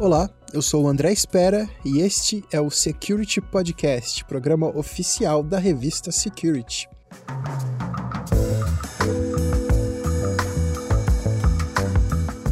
Olá, eu sou o André Espera e este é o Security Podcast, programa oficial da revista Security.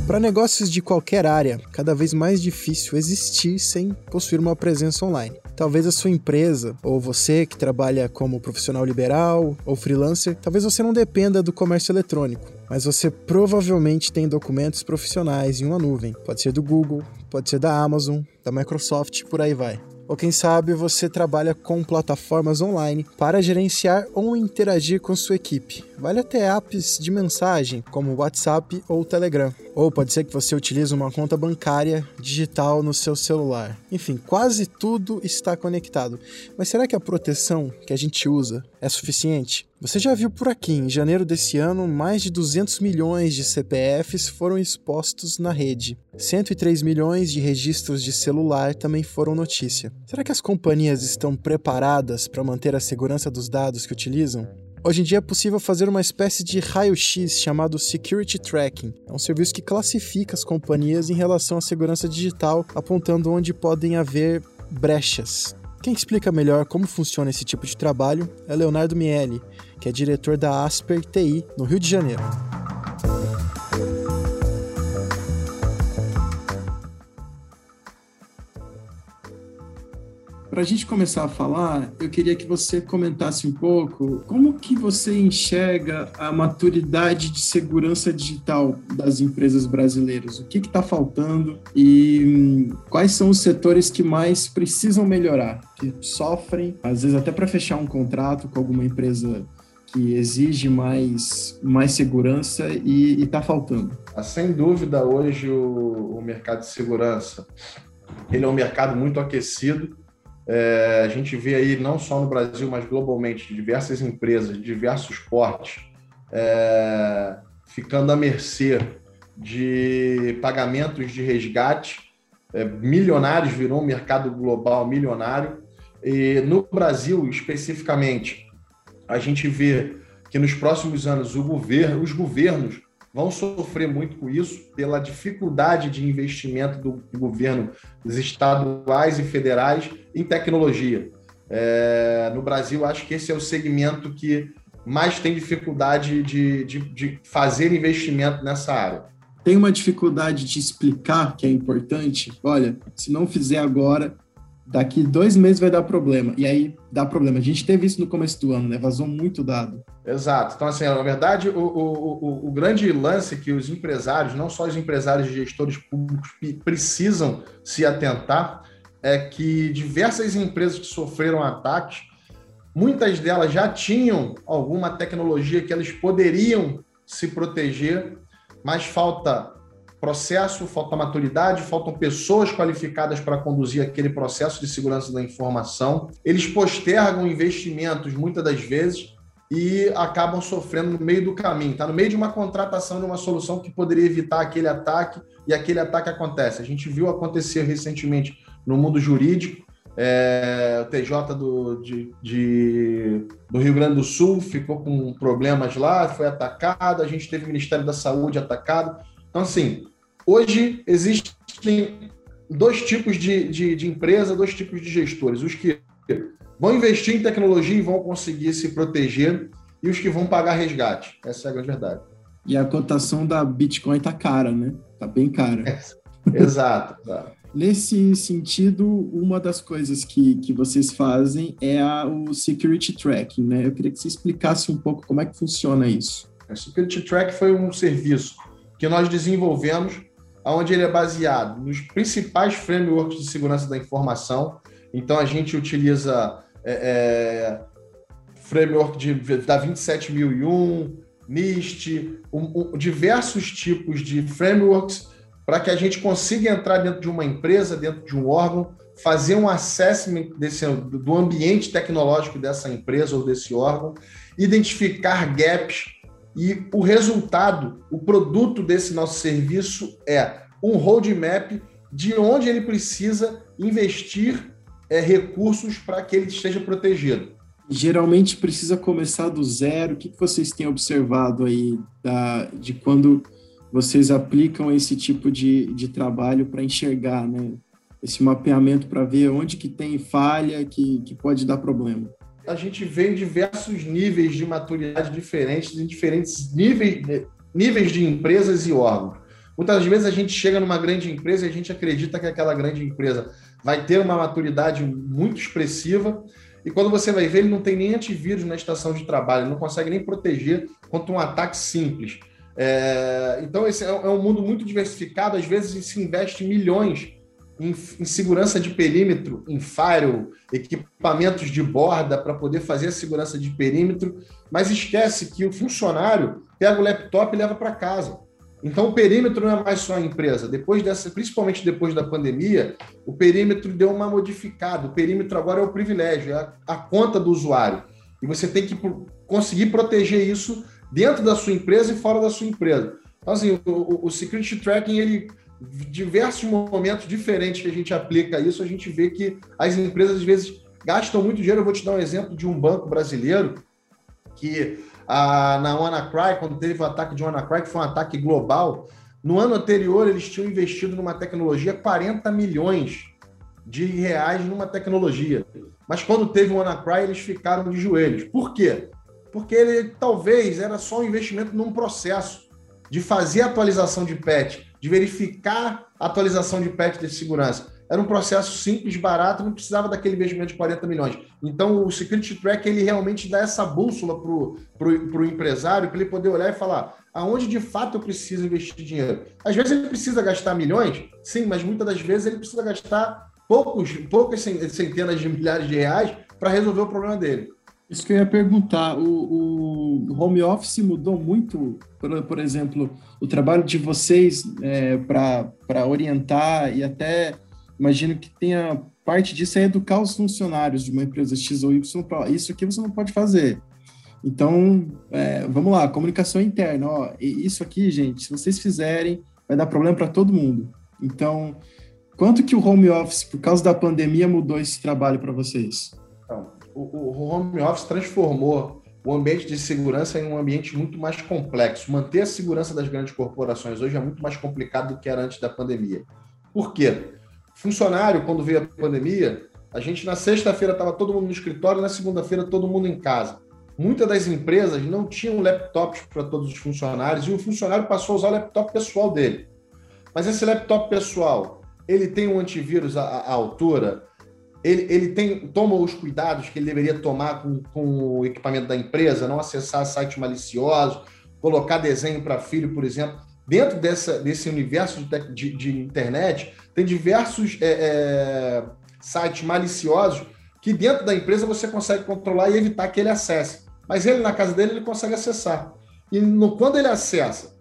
Para negócios de qualquer área, cada vez mais difícil existir sem possuir uma presença online. Talvez a sua empresa, ou você que trabalha como profissional liberal ou freelancer, talvez você não dependa do comércio eletrônico, mas você provavelmente tem documentos profissionais em uma nuvem. Pode ser do Google, pode ser da Amazon, da Microsoft, por aí vai. Ou quem sabe você trabalha com plataformas online para gerenciar ou interagir com sua equipe. Vale até apps de mensagem, como WhatsApp ou Telegram. Ou pode ser que você utilize uma conta bancária digital no seu celular. Enfim, quase tudo está conectado. Mas será que a proteção que a gente usa é suficiente? Você já viu por aqui, em janeiro desse ano, mais de 200 milhões de CPFs foram expostos na rede. 103 milhões de registros de celular também foram notícia. Será que as companhias estão preparadas para manter a segurança dos dados que utilizam? Hoje em dia é possível fazer uma espécie de raio-x chamado Security Tracking. É um serviço que classifica as companhias em relação à segurança digital, apontando onde podem haver brechas. Quem explica melhor como funciona esse tipo de trabalho é Leonardo Miele, que é diretor da Asper TI no Rio de Janeiro. Para a gente começar a falar, eu queria que você comentasse um pouco como que você enxerga a maturidade de segurança digital das empresas brasileiras. O que está faltando e hum, quais são os setores que mais precisam melhorar, que sofrem, às vezes até para fechar um contrato com alguma empresa que exige mais, mais segurança e está faltando? Ah, sem dúvida, hoje o, o, mercado de segurança ele é um mercado muito aquecido. É, a gente vê aí, não só no Brasil, mas globalmente, diversas empresas diversos portes é, ficando à mercê de pagamentos de resgate. É, milionários virou um mercado global milionário. E no Brasil, especificamente, a gente vê que nos próximos anos governo, os governos vão sofrer muito com isso, pela dificuldade de investimento do governo dos estaduais e federais em tecnologia. É, no Brasil, acho que esse é o segmento que mais tem dificuldade de, de, de fazer investimento nessa área. Tem uma dificuldade de explicar que é importante? Olha, se não fizer agora, daqui dois meses vai dar problema. E aí dá problema. A gente teve isso no começo do ano, né? Vazou muito dado. Exato. Então, assim, na verdade, o, o, o, o grande lance que os empresários, não só os empresários e gestores públicos, precisam se atentar é que diversas empresas que sofreram ataques, muitas delas já tinham alguma tecnologia que elas poderiam se proteger, mas falta processo, falta maturidade, faltam pessoas qualificadas para conduzir aquele processo de segurança da informação. Eles postergam investimentos muitas das vezes e acabam sofrendo no meio do caminho. Está no meio de uma contratação de uma solução que poderia evitar aquele ataque e aquele ataque acontece. A gente viu acontecer recentemente no mundo jurídico. É, o TJ do, de, de, do Rio Grande do Sul ficou com problemas lá, foi atacado, a gente teve o Ministério da Saúde atacado. Então, assim, hoje existem dois tipos de, de, de empresa, dois tipos de gestores. Os que vão investir em tecnologia e vão conseguir se proteger, e os que vão pagar resgate. Essa é a grande verdade. E a cotação da Bitcoin tá cara, né? Tá bem cara. É, exato. Nesse sentido, uma das coisas que, que vocês fazem é a, o security tracking, né? Eu queria que você explicasse um pouco como é que funciona isso. O security track foi um serviço que nós desenvolvemos, onde ele é baseado nos principais frameworks de segurança da informação. Então, a gente utiliza é, é, framework de, da 27001, NIST, um, um, diversos tipos de frameworks para que a gente consiga entrar dentro de uma empresa, dentro de um órgão, fazer um assessment desse, do ambiente tecnológico dessa empresa ou desse órgão, identificar gaps e o resultado, o produto desse nosso serviço é um roadmap de onde ele precisa investir é, recursos para que ele esteja protegido. Geralmente precisa começar do zero. O que vocês têm observado aí da, de quando vocês aplicam esse tipo de, de trabalho para enxergar, né? Esse mapeamento para ver onde que tem falha que, que pode dar problema. A gente vê em diversos níveis de maturidade diferentes, em diferentes níveis, níveis de empresas e órgãos. Muitas vezes a gente chega numa grande empresa e a gente acredita que aquela grande empresa vai ter uma maturidade muito expressiva, e quando você vai ver, ele não tem nem antivírus na estação de trabalho, não consegue nem proteger contra um ataque simples. É, então, esse é, é um mundo muito diversificado, às vezes se investe milhões em, em, segurança de perímetro, em firewall, equipamentos de borda para poder fazer a segurança de perímetro, mas esquece que o funcionário pega o laptop e leva para casa. Então, o perímetro não é mais só a empresa. Depois dessa, principalmente depois da pandemia, o perímetro deu uma modificada. O perímetro agora é o privilégio, é a, a conta do usuário. E você tem que conseguir proteger isso dentro da sua empresa e fora da sua empresa. Então, assim, o, o security tracking, ele diversos momentos diferentes que a gente aplica isso, a gente vê que as empresas às vezes gastam muito dinheiro. Eu vou te dar um exemplo de um banco brasileiro que ah, na WannaCry, quando teve o ataque de WannaCry, que foi um ataque global, no ano anterior eles tinham investido numa tecnologia 40 milhões de reais numa tecnologia. Mas quando teve o WannaCry, eles ficaram de joelhos. Por quê? Porque ele talvez era só um investimento num processo de fazer atualização de patch, de verificar a atualização de patch de segurança. Era um processo simples, barato, não precisava daquele investimento de 40 milhões. Então, o Security Track ele realmente dá essa bússola para o empresário, para ele poder olhar e falar aonde de fato eu preciso investir dinheiro. Às vezes ele precisa gastar milhões, sim, mas muitas das vezes ele precisa gastar poucos, poucas centenas de milhares de reais para resolver o problema dele. Isso que eu ia perguntar, o, o home office mudou muito, por, por exemplo, o trabalho de vocês é, para orientar e até imagino que tenha parte disso é educar os funcionários de uma empresa X ou Y para isso aqui você não pode fazer. Então, é, vamos lá, comunicação interna. Ó, isso aqui, gente, se vocês fizerem, vai dar problema para todo mundo. Então, quanto que o home office, por causa da pandemia, mudou esse trabalho para vocês? Então, o, o home office transformou o ambiente de segurança em um ambiente muito mais complexo. Manter a segurança das grandes corporações hoje é muito mais complicado do que era antes da pandemia. Por quê? Funcionário, quando veio a pandemia, a gente na sexta-feira estava todo mundo no escritório, na segunda-feira todo mundo em casa. Muitas das empresas não tinham laptops para todos os funcionários e o funcionário passou a usar o laptop pessoal dele. Mas esse laptop pessoal, ele tem um antivírus à, à altura, ele, ele tem, toma os cuidados que ele deveria tomar com, com o equipamento da empresa, não acessar sites maliciosos, colocar desenho para filho, por exemplo. Dentro dessa, desse universo de, de, de internet, tem diversos é, é, sites maliciosos que dentro da empresa você consegue controlar e evitar que ele acesse. Mas ele, na casa dele, ele consegue acessar. E no, quando ele acessa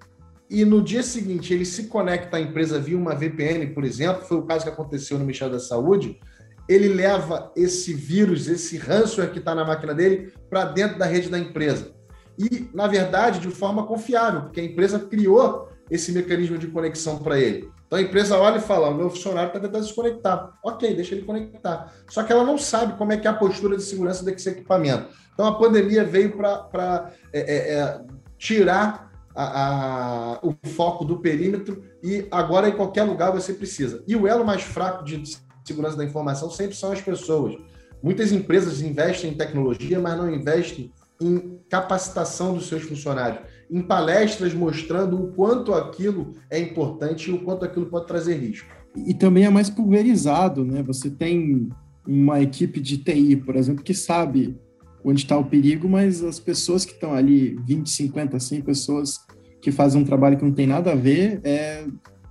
e no dia seguinte ele se conecta à empresa via uma VPN, por exemplo, foi o caso que aconteceu no Ministério da Saúde, ele leva esse vírus, esse ransomware que está na máquina dele, para dentro da rede da empresa. E, na verdade, de forma confiável, porque a empresa criou esse mecanismo de conexão para ele. Então a empresa olha e fala: o meu funcionário está tentando se conectar. Ok, deixa ele conectar. Só que ela não sabe como é que é a postura de segurança desse equipamento. Então a pandemia veio para é, é, é, tirar a, a, o foco do perímetro e agora em qualquer lugar você precisa. E o elo mais fraco de segurança da informação sempre são as pessoas. Muitas empresas investem em tecnologia, mas não investem em capacitação dos seus funcionários, em palestras mostrando o quanto aquilo é importante e o quanto aquilo pode trazer risco. E também é mais pulverizado, né? Você tem uma equipe de TI, por exemplo, que sabe onde está o perigo, mas as pessoas que estão ali, 20, 50, 100 pessoas que fazem um trabalho que não tem nada a ver, é,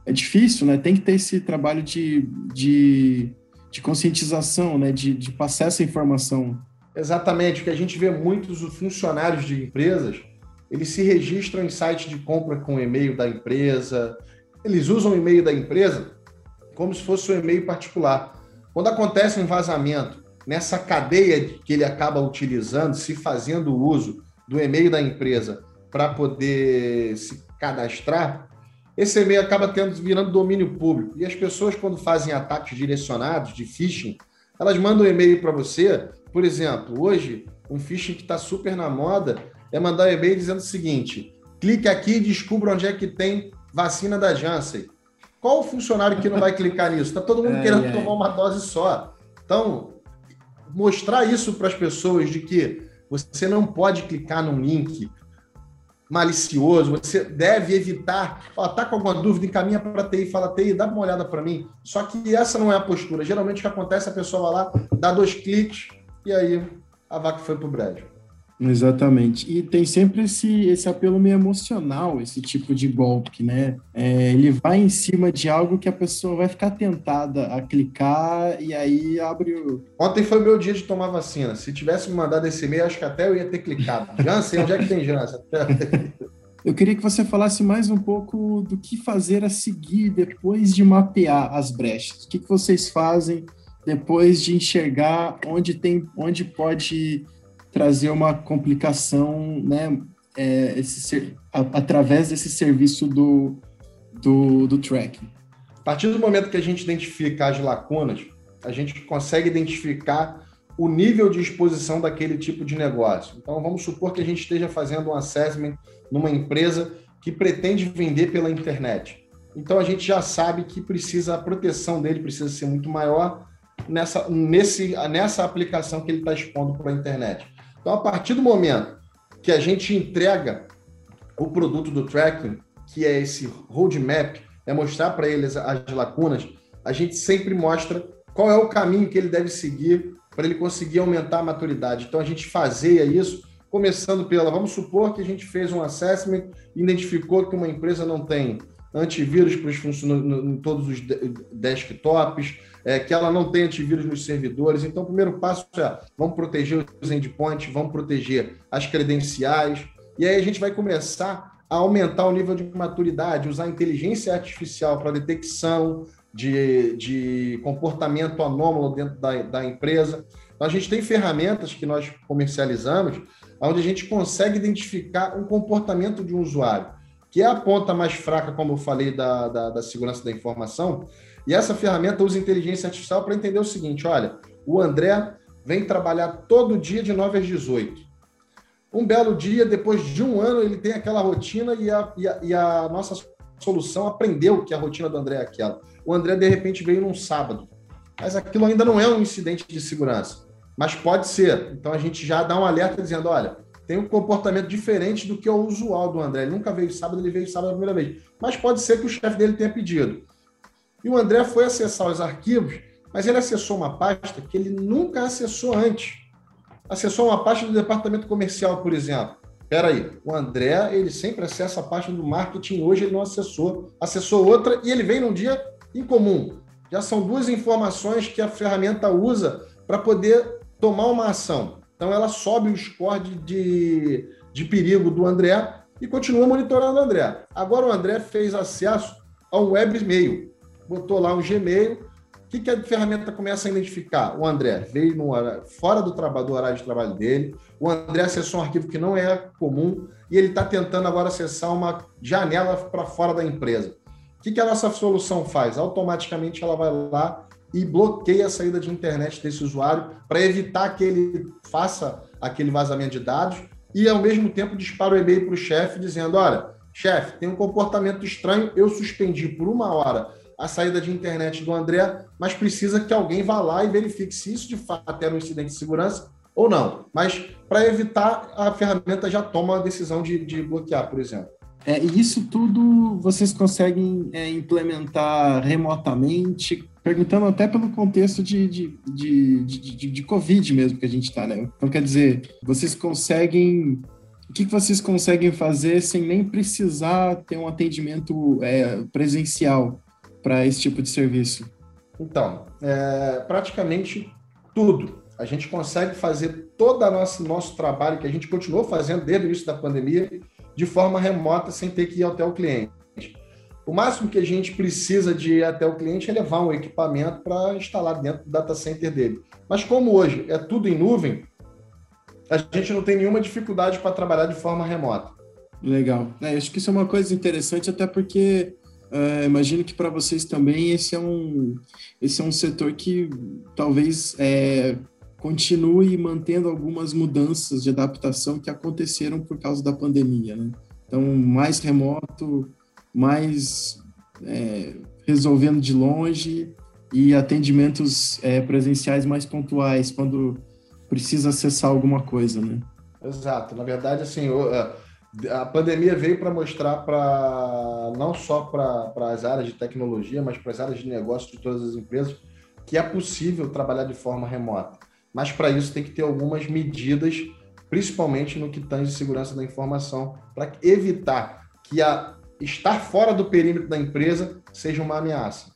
é difícil, né? Tem que ter esse trabalho de, de, de conscientização, né? De, de passar essa informação. Exatamente, que a gente vê muitos funcionários de empresas, eles se registram em sites de compra com o e-mail da empresa, eles usam o e-mail da empresa como se fosse um e-mail particular. Quando acontece um vazamento nessa cadeia que ele acaba utilizando, se fazendo uso do e-mail da empresa para poder se cadastrar, esse e-mail acaba tendo, virando domínio público. E as pessoas, quando fazem ataques direcionados de phishing, elas mandam um e-mail para você. Por exemplo, hoje, um phishing que está super na moda é mandar um e-mail dizendo o seguinte: clique aqui e descubra onde é que tem vacina da Janssen. Qual o funcionário que não vai clicar nisso? Está todo mundo querendo tomar uma dose só. Então, mostrar isso para as pessoas de que você não pode clicar num link malicioso, você deve evitar. Ó, tá com alguma dúvida, encaminha para a TI, fala TI, dá uma olhada para mim. Só que essa não é a postura. Geralmente o que acontece, a pessoa vai lá, dá dois cliques e aí a vaca foi para o brejo. Exatamente. E tem sempre esse, esse apelo meio emocional, esse tipo de golpe, né? É, ele vai em cima de algo que a pessoa vai ficar tentada a clicar e aí abre o. Ontem foi meu dia de tomar vacina. Se tivesse me mandado esse e-mail, acho que até eu ia ter clicado. Janssen, onde é que tem Janssen? Eu queria que você falasse mais um pouco do que fazer a seguir depois de mapear as brechas. O que, que vocês fazem depois de enxergar onde tem, onde pode trazer uma complicação, né, é, esse, a, através desse serviço do, do, do tracking. A partir do momento que a gente identifica as lacunas, a gente consegue identificar o nível de exposição daquele tipo de negócio. Então, vamos supor que a gente esteja fazendo um assessment numa empresa que pretende vender pela internet. Então, a gente já sabe que precisa a proteção dele precisa ser muito maior nessa, nesse, nessa aplicação que ele está expondo para a internet. Então, a partir do momento que a gente entrega o produto do tracking, que é esse roadmap, é mostrar para eles as lacunas, a gente sempre mostra qual é o caminho que ele deve seguir para ele conseguir aumentar a maturidade. Então, a gente fazeia isso, começando pela, vamos supor que a gente fez um assessment, identificou que uma empresa não tem antivírus para os funcionários em todos os desktops, é, que ela não tem antivírus nos servidores. Então, o primeiro passo é vamos proteger os endpoints, vamos proteger as credenciais, e aí a gente vai começar a aumentar o nível de maturidade, usar inteligência artificial para detecção de, de comportamento anômalo dentro da, da empresa. Então, a gente tem ferramentas que nós comercializamos, onde a gente consegue identificar um comportamento de um usuário, que é a ponta mais fraca, como eu falei, da, da, da segurança da informação, e essa ferramenta usa inteligência artificial para entender o seguinte: olha, o André vem trabalhar todo dia de 9 às 18. Um belo dia, depois de um ano, ele tem aquela rotina e a, e a, e a nossa solução aprendeu que a rotina do André é aquela. O André, de repente, veio num sábado. Mas aquilo ainda não é um incidente de segurança. Mas pode ser. Então a gente já dá um alerta dizendo: olha, tem um comportamento diferente do que o usual do André. Ele nunca veio sábado, ele veio sábado a primeira vez. Mas pode ser que o chefe dele tenha pedido. E o André foi acessar os arquivos, mas ele acessou uma pasta que ele nunca acessou antes. Acessou uma pasta do departamento comercial, por exemplo. Espera aí, o André, ele sempre acessa a pasta do marketing, hoje ele não acessou. Acessou outra e ele vem num dia incomum. Já são duas informações que a ferramenta usa para poder tomar uma ação. Então ela sobe o score de, de, de perigo do André e continua monitorando o André. Agora o André fez acesso ao web e-mail botou lá um Gmail. O que, que a ferramenta começa a identificar? O André veio no horário, fora do, do horário de trabalho dele, o André acessou um arquivo que não é comum e ele está tentando agora acessar uma janela para fora da empresa. O que, que a nossa solução faz? Automaticamente ela vai lá e bloqueia a saída de internet desse usuário para evitar que ele faça aquele vazamento de dados e, ao mesmo tempo, dispara o e-mail para o chefe dizendo: olha, chefe, tem um comportamento estranho, eu suspendi por uma hora a saída de internet do André, mas precisa que alguém vá lá e verifique se isso de fato era um incidente de segurança ou não. Mas para evitar, a ferramenta já toma a decisão de, de bloquear, por exemplo. É, e isso tudo vocês conseguem é, implementar remotamente, perguntando até pelo contexto de, de, de, de, de Covid mesmo que a gente está, né? Então, quer dizer, vocês conseguem o que, vocês conseguem fazer sem nem precisar ter um atendimento é, presencial? para esse tipo de serviço? Então, é, praticamente tudo. A gente consegue fazer todo o nosso, nosso trabalho que a gente continuou fazendo desde o início da pandemia de forma remota, sem ter que ir até o cliente. O máximo que a gente precisa de ir até o cliente é levar um equipamento para instalar dentro do data center dele. Mas como hoje é tudo em nuvem, a gente não tem nenhuma dificuldade para trabalhar de forma remota. Legal. É, acho que isso é uma coisa interessante, até porque Uh, imagino que para vocês também esse é um, esse é um setor que talvez é, continue mantendo algumas mudanças de adaptação que aconteceram por causa da pandemia, né? Então, mais remoto, mais é, resolvendo de longe e atendimentos é, presenciais mais pontuais, quando precisa acessar alguma coisa, né? Exato. Na verdade, assim, a pandemia veio para mostrar para não só para as áreas de tecnologia, mas para as áreas de negócio de todas as empresas que é possível trabalhar de forma remota. Mas para isso tem que ter algumas medidas, principalmente no que tange segurança da informação, para evitar que a estar fora do perímetro da empresa seja uma ameaça.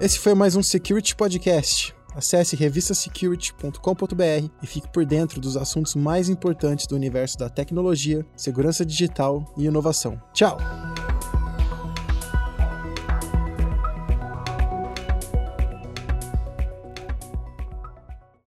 Esse foi mais um Security Podcast. Acesse revistasecurity.com.br e fique por dentro dos assuntos mais importantes do universo da tecnologia, segurança digital e inovação. Tchau!